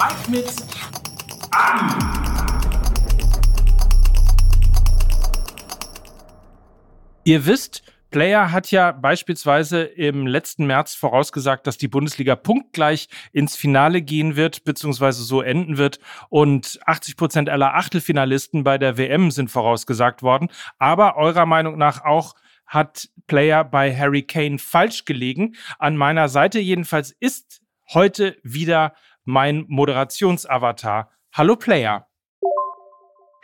Mike mit Abi. Ihr wisst, Player hat ja beispielsweise im letzten März vorausgesagt, dass die Bundesliga punktgleich ins Finale gehen wird, beziehungsweise so enden wird. Und 80 Prozent aller Achtelfinalisten bei der WM sind vorausgesagt worden. Aber eurer Meinung nach auch hat Player bei Harry Kane falsch gelegen. An meiner Seite jedenfalls ist heute wieder mein Moderationsavatar. Hallo Player.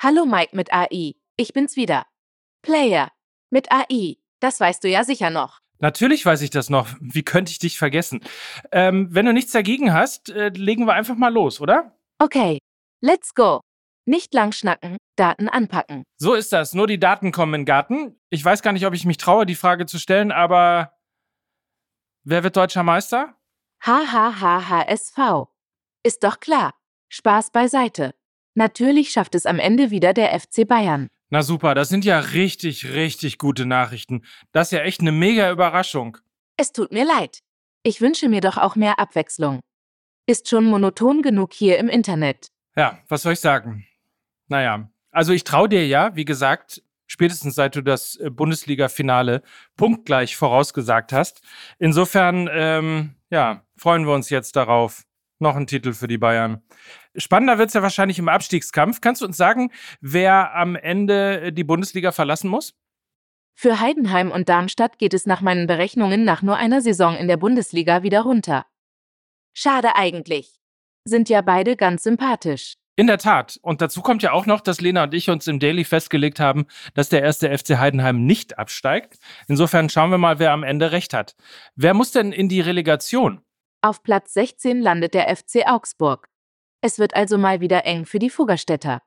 Hallo Mike mit AI. Ich bin's wieder. Player mit AI. Das weißt du ja sicher noch. Natürlich weiß ich das noch. Wie könnte ich dich vergessen? Ähm, wenn du nichts dagegen hast, äh, legen wir einfach mal los, oder? Okay, let's go. Nicht lang schnacken, Daten anpacken. So ist das. Nur die Daten kommen in den Garten. Ich weiß gar nicht, ob ich mich traue, die Frage zu stellen, aber wer wird deutscher Meister? HHHHSV. Ist doch klar. Spaß beiseite. Natürlich schafft es am Ende wieder der FC Bayern. Na super, das sind ja richtig, richtig gute Nachrichten. Das ist ja echt eine mega Überraschung. Es tut mir leid. Ich wünsche mir doch auch mehr Abwechslung. Ist schon monoton genug hier im Internet. Ja, was soll ich sagen? Naja, also ich traue dir ja, wie gesagt, spätestens seit du das äh, Bundesliga-Finale punktgleich vorausgesagt hast. Insofern, ähm, ja, freuen wir uns jetzt darauf. Noch ein Titel für die Bayern. Spannender wird es ja wahrscheinlich im Abstiegskampf. Kannst du uns sagen, wer am Ende äh, die Bundesliga verlassen muss? Für Heidenheim und Darmstadt geht es nach meinen Berechnungen nach nur einer Saison in der Bundesliga wieder runter. Schade eigentlich. Sind ja beide ganz sympathisch. In der Tat. Und dazu kommt ja auch noch, dass Lena und ich uns im Daily festgelegt haben, dass der erste FC Heidenheim nicht absteigt. Insofern schauen wir mal, wer am Ende recht hat. Wer muss denn in die Relegation? Auf Platz 16 landet der FC Augsburg. Es wird also mal wieder eng für die Fuggerstädter.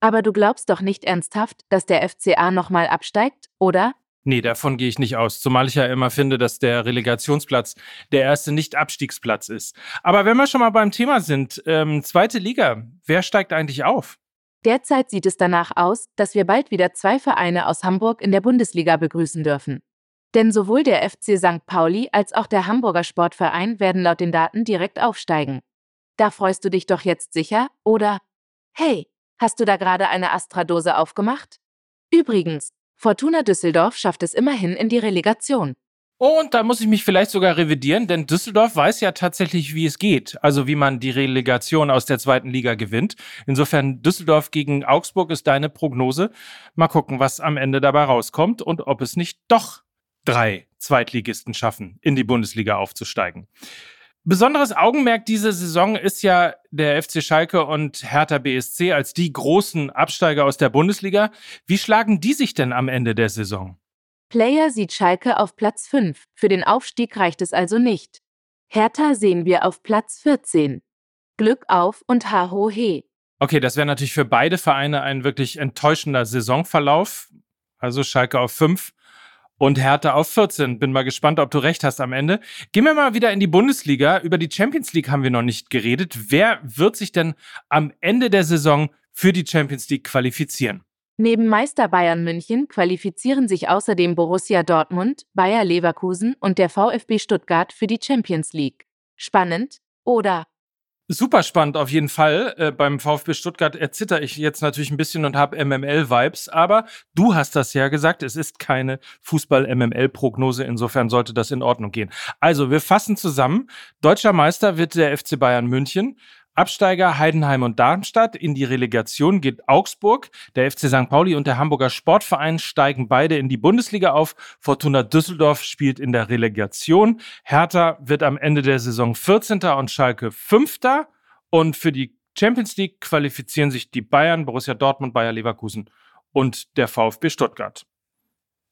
Aber du glaubst doch nicht ernsthaft, dass der FCA nochmal absteigt, oder? Nee, davon gehe ich nicht aus, zumal ich ja immer finde, dass der Relegationsplatz der erste Nicht-Abstiegsplatz ist. Aber wenn wir schon mal beim Thema sind, ähm, zweite Liga, wer steigt eigentlich auf? Derzeit sieht es danach aus, dass wir bald wieder zwei Vereine aus Hamburg in der Bundesliga begrüßen dürfen. Denn sowohl der FC St. Pauli als auch der Hamburger Sportverein werden laut den Daten direkt aufsteigen. Da freust du dich doch jetzt sicher, oder? Hey, hast du da gerade eine Astra-Dose aufgemacht? Übrigens, Fortuna Düsseldorf schafft es immerhin in die Relegation. Und da muss ich mich vielleicht sogar revidieren, denn Düsseldorf weiß ja tatsächlich, wie es geht. Also wie man die Relegation aus der zweiten Liga gewinnt. Insofern Düsseldorf gegen Augsburg ist deine Prognose. Mal gucken, was am Ende dabei rauskommt und ob es nicht doch drei Zweitligisten schaffen, in die Bundesliga aufzusteigen. Besonderes Augenmerk dieser Saison ist ja der FC Schalke und Hertha BSC als die großen Absteiger aus der Bundesliga. Wie schlagen die sich denn am Ende der Saison? Player sieht Schalke auf Platz 5. Für den Aufstieg reicht es also nicht. Hertha sehen wir auf Platz 14. Glück auf und ha ho he. Okay, das wäre natürlich für beide Vereine ein wirklich enttäuschender Saisonverlauf. Also Schalke auf 5 und Hertha auf 14. Bin mal gespannt, ob du recht hast am Ende. Gehen wir mal wieder in die Bundesliga. Über die Champions League haben wir noch nicht geredet. Wer wird sich denn am Ende der Saison für die Champions League qualifizieren? Neben Meister Bayern München qualifizieren sich außerdem Borussia Dortmund, Bayer Leverkusen und der VfB Stuttgart für die Champions League. Spannend, oder? Super spannend auf jeden Fall. Äh, beim VfB Stuttgart erzitter ich jetzt natürlich ein bisschen und habe MML-Vibes, aber du hast das ja gesagt, es ist keine Fußball-MML-Prognose, insofern sollte das in Ordnung gehen. Also, wir fassen zusammen. Deutscher Meister wird der FC Bayern München. Absteiger Heidenheim und Darmstadt. In die Relegation geht Augsburg. Der FC St. Pauli und der Hamburger Sportverein steigen beide in die Bundesliga auf. Fortuna Düsseldorf spielt in der Relegation. Hertha wird am Ende der Saison 14. und Schalke 5. Und für die Champions League qualifizieren sich die Bayern, Borussia Dortmund, Bayer Leverkusen und der VfB Stuttgart.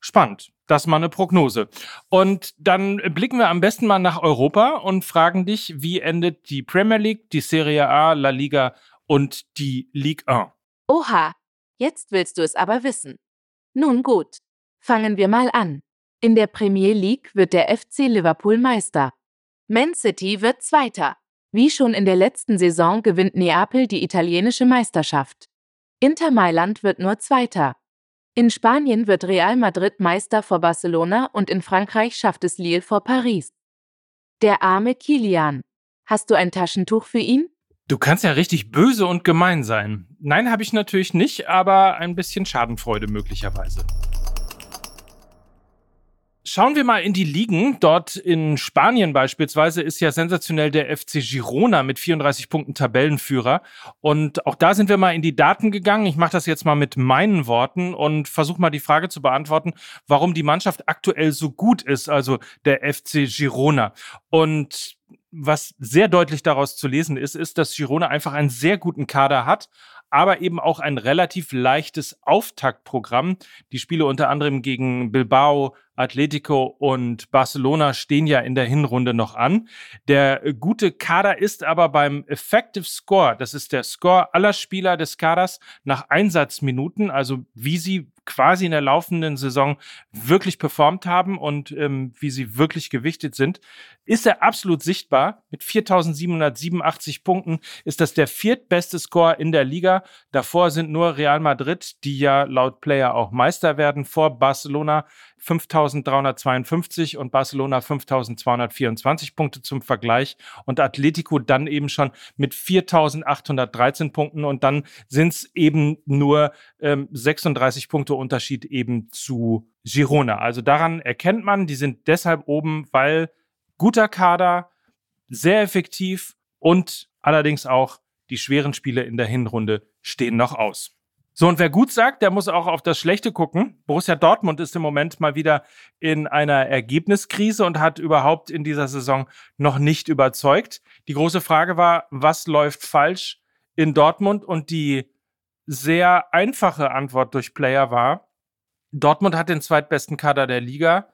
Spannend. Das ist mal eine Prognose. Und dann blicken wir am besten mal nach Europa und fragen dich, wie endet die Premier League, die Serie A, La Liga und die Ligue 1? Oha, jetzt willst du es aber wissen. Nun gut, fangen wir mal an. In der Premier League wird der FC Liverpool Meister. Man City wird Zweiter. Wie schon in der letzten Saison gewinnt Neapel die italienische Meisterschaft. Inter Mailand wird nur Zweiter. In Spanien wird Real Madrid Meister vor Barcelona und in Frankreich schafft es Lille vor Paris. Der arme Kilian. Hast du ein Taschentuch für ihn? Du kannst ja richtig böse und gemein sein. Nein, habe ich natürlich nicht, aber ein bisschen Schadenfreude möglicherweise. Schauen wir mal in die Ligen. Dort in Spanien beispielsweise ist ja sensationell der FC Girona mit 34 Punkten Tabellenführer. Und auch da sind wir mal in die Daten gegangen. Ich mache das jetzt mal mit meinen Worten und versuche mal die Frage zu beantworten, warum die Mannschaft aktuell so gut ist, also der FC Girona. Und was sehr deutlich daraus zu lesen ist, ist, dass Girona einfach einen sehr guten Kader hat, aber eben auch ein relativ leichtes Auftaktprogramm. Die Spiele unter anderem gegen Bilbao, Atletico und Barcelona stehen ja in der Hinrunde noch an. Der gute Kader ist aber beim Effective Score, das ist der Score aller Spieler des Kaders nach Einsatzminuten, also wie sie quasi in der laufenden Saison wirklich performt haben und ähm, wie sie wirklich gewichtet sind, ist er absolut sichtbar. Mit 4.787 Punkten ist das der viertbeste Score in der Liga. Davor sind nur Real Madrid, die ja laut Player auch Meister werden, vor Barcelona 5.352 und Barcelona 5.224 Punkte zum Vergleich und Atletico dann eben schon mit 4.813 Punkten und dann sind es eben nur ähm, 36 Punkte Unterschied eben zu Girona. Also daran erkennt man, die sind deshalb oben, weil guter Kader, sehr effektiv und allerdings auch die schweren Spiele in der Hinrunde stehen noch aus. So, und wer gut sagt, der muss auch auf das Schlechte gucken. Borussia Dortmund ist im Moment mal wieder in einer Ergebniskrise und hat überhaupt in dieser Saison noch nicht überzeugt. Die große Frage war, was läuft falsch in Dortmund? Und die sehr einfache Antwort durch Player war, Dortmund hat den zweitbesten Kader der Liga.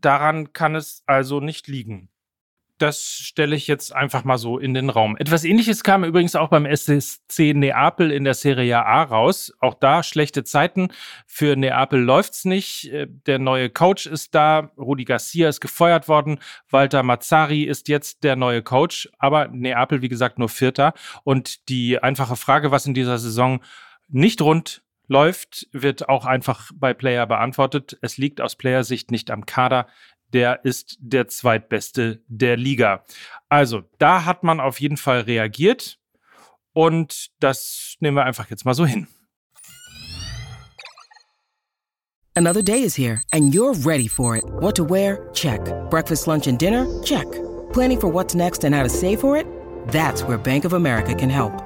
Daran kann es also nicht liegen das stelle ich jetzt einfach mal so in den Raum. Etwas ähnliches kam übrigens auch beim SSC Neapel in der Serie A raus. Auch da schlechte Zeiten. Für Neapel läuft's nicht. Äh, der neue Coach ist da. Rudi Garcia ist gefeuert worden. Walter Mazzari ist jetzt der neue Coach. Aber Neapel, wie gesagt, nur Vierter. Und die einfache Frage, was in dieser Saison nicht rund läuft, wird auch einfach bei Player beantwortet. Es liegt aus Playersicht nicht am Kader der ist der zweitbeste der Liga. Also, da hat man auf jeden Fall reagiert und das nehmen wir einfach jetzt mal so hin. Another day is here and you're ready for it. What to wear? Check. Breakfast, lunch and dinner? Check. Planning for what's next and how to save for it? That's where Bank of America can help.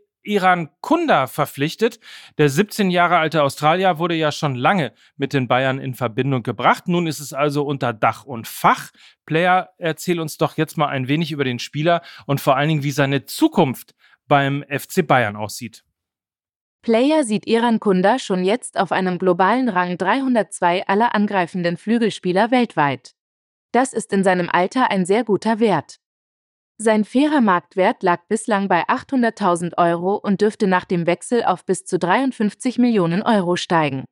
Iran Kunda verpflichtet. Der 17 Jahre alte Australier wurde ja schon lange mit den Bayern in Verbindung gebracht. Nun ist es also unter Dach und Fach. Player, erzähl uns doch jetzt mal ein wenig über den Spieler und vor allen Dingen, wie seine Zukunft beim FC Bayern aussieht. Player sieht Iran Kunda schon jetzt auf einem globalen Rang 302 aller angreifenden Flügelspieler weltweit. Das ist in seinem Alter ein sehr guter Wert. Sein fairer Marktwert lag bislang bei 800.000 Euro und dürfte nach dem Wechsel auf bis zu 53 Millionen Euro steigen.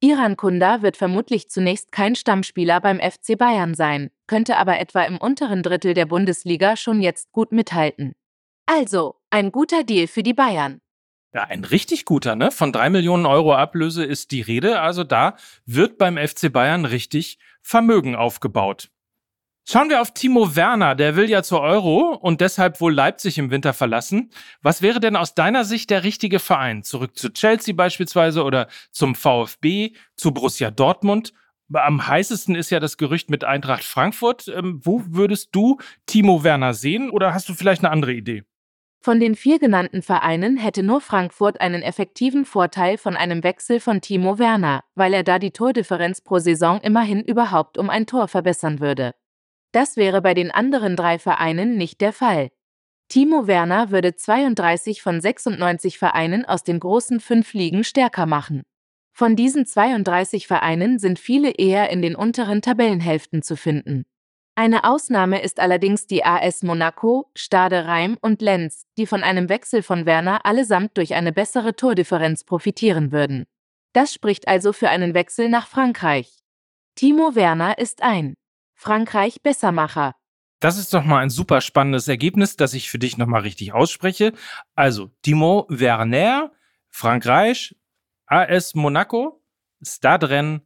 Iran Kunda wird vermutlich zunächst kein Stammspieler beim FC Bayern sein, könnte aber etwa im unteren Drittel der Bundesliga schon jetzt gut mithalten. Also, ein guter Deal für die Bayern. Ja, ein richtig guter, ne? Von drei Millionen Euro Ablöse ist die Rede. Also da wird beim FC Bayern richtig Vermögen aufgebaut. Schauen wir auf Timo Werner, der will ja zur Euro und deshalb wohl Leipzig im Winter verlassen. Was wäre denn aus deiner Sicht der richtige Verein? Zurück zu Chelsea beispielsweise oder zum VfB, zu Borussia Dortmund? Am heißesten ist ja das Gerücht mit Eintracht Frankfurt. Ähm, wo würdest du Timo Werner sehen oder hast du vielleicht eine andere Idee? Von den vier genannten Vereinen hätte nur Frankfurt einen effektiven Vorteil von einem Wechsel von Timo Werner, weil er da die Tordifferenz pro Saison immerhin überhaupt um ein Tor verbessern würde. Das wäre bei den anderen drei Vereinen nicht der Fall. Timo Werner würde 32 von 96 Vereinen aus den großen fünf Ligen stärker machen. Von diesen 32 Vereinen sind viele eher in den unteren Tabellenhälften zu finden. Eine Ausnahme ist allerdings die AS Monaco, Stade Reim und Lenz, die von einem Wechsel von Werner allesamt durch eine bessere Tordifferenz profitieren würden. Das spricht also für einen Wechsel nach Frankreich. Timo Werner ist ein Frankreich Bessermacher. Das ist doch mal ein super spannendes Ergebnis, das ich für dich nochmal richtig ausspreche. Also, Timo Werner, Frankreich, AS Monaco, Stade Rennes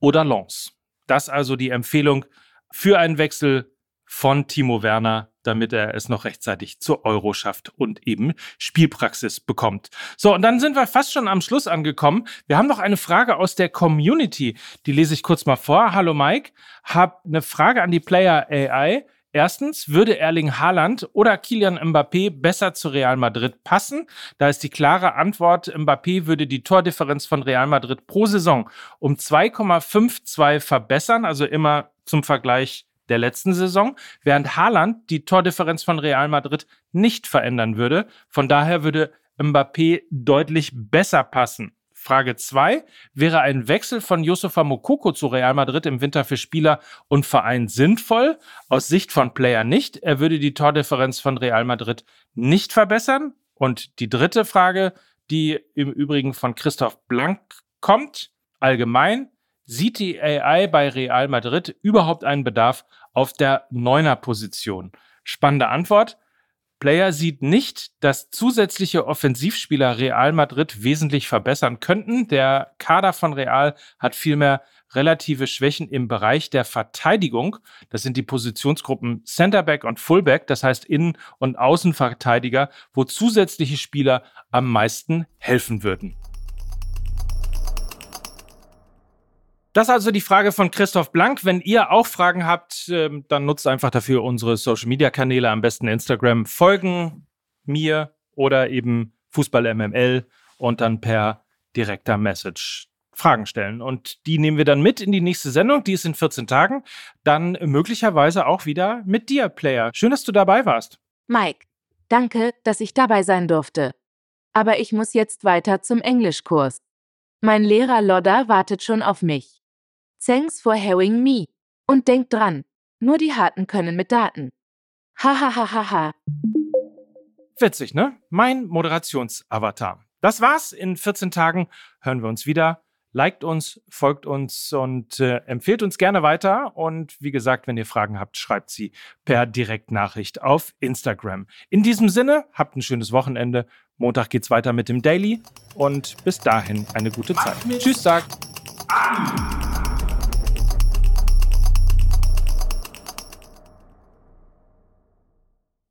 oder Lens. Das also die Empfehlung für einen Wechsel von Timo Werner, damit er es noch rechtzeitig zur Euro schafft und eben Spielpraxis bekommt. So, und dann sind wir fast schon am Schluss angekommen. Wir haben noch eine Frage aus der Community. Die lese ich kurz mal vor. Hallo Mike, hab eine Frage an die Player AI. Erstens, würde Erling Haaland oder Kilian Mbappé besser zu Real Madrid passen? Da ist die klare Antwort, Mbappé würde die Tordifferenz von Real Madrid pro Saison um 2,52 verbessern, also immer zum Vergleich der letzten Saison, während Haaland die Tordifferenz von Real Madrid nicht verändern würde. Von daher würde Mbappé deutlich besser passen. Frage 2. Wäre ein Wechsel von Yusufa Mokoko zu Real Madrid im Winter für Spieler und Verein sinnvoll? Aus Sicht von Player nicht. Er würde die Tordifferenz von Real Madrid nicht verbessern. Und die dritte Frage, die im Übrigen von Christoph Blank kommt, allgemein. Sieht die AI bei Real Madrid überhaupt einen Bedarf auf der Neuner-Position? Spannende Antwort. Player sieht nicht, dass zusätzliche Offensivspieler Real Madrid wesentlich verbessern könnten. Der Kader von Real hat vielmehr relative Schwächen im Bereich der Verteidigung. Das sind die Positionsgruppen Centerback und Fullback, das heißt Innen- und Außenverteidiger, wo zusätzliche Spieler am meisten helfen würden. Das ist also die Frage von Christoph Blank. Wenn ihr auch Fragen habt, ähm, dann nutzt einfach dafür unsere Social Media Kanäle, am besten Instagram. Folgen mir oder eben Fußball MML und dann per direkter Message Fragen stellen. Und die nehmen wir dann mit in die nächste Sendung, die ist in 14 Tagen. Dann möglicherweise auch wieder mit dir, Player. Schön, dass du dabei warst. Mike, danke, dass ich dabei sein durfte. Aber ich muss jetzt weiter zum Englischkurs. Mein Lehrer Lodda wartet schon auf mich. Thanks for having me. Und denkt dran, nur die Harten können mit Daten. Hahaha. Witzig, ne? Mein Moderationsavatar. Das war's. In 14 Tagen hören wir uns wieder. Liked uns, folgt uns und äh, empfehlt uns gerne weiter. Und wie gesagt, wenn ihr Fragen habt, schreibt sie per Direktnachricht auf Instagram. In diesem Sinne, habt ein schönes Wochenende. Montag geht's weiter mit dem Daily und bis dahin eine gute Zeit. Tschüss, sagt.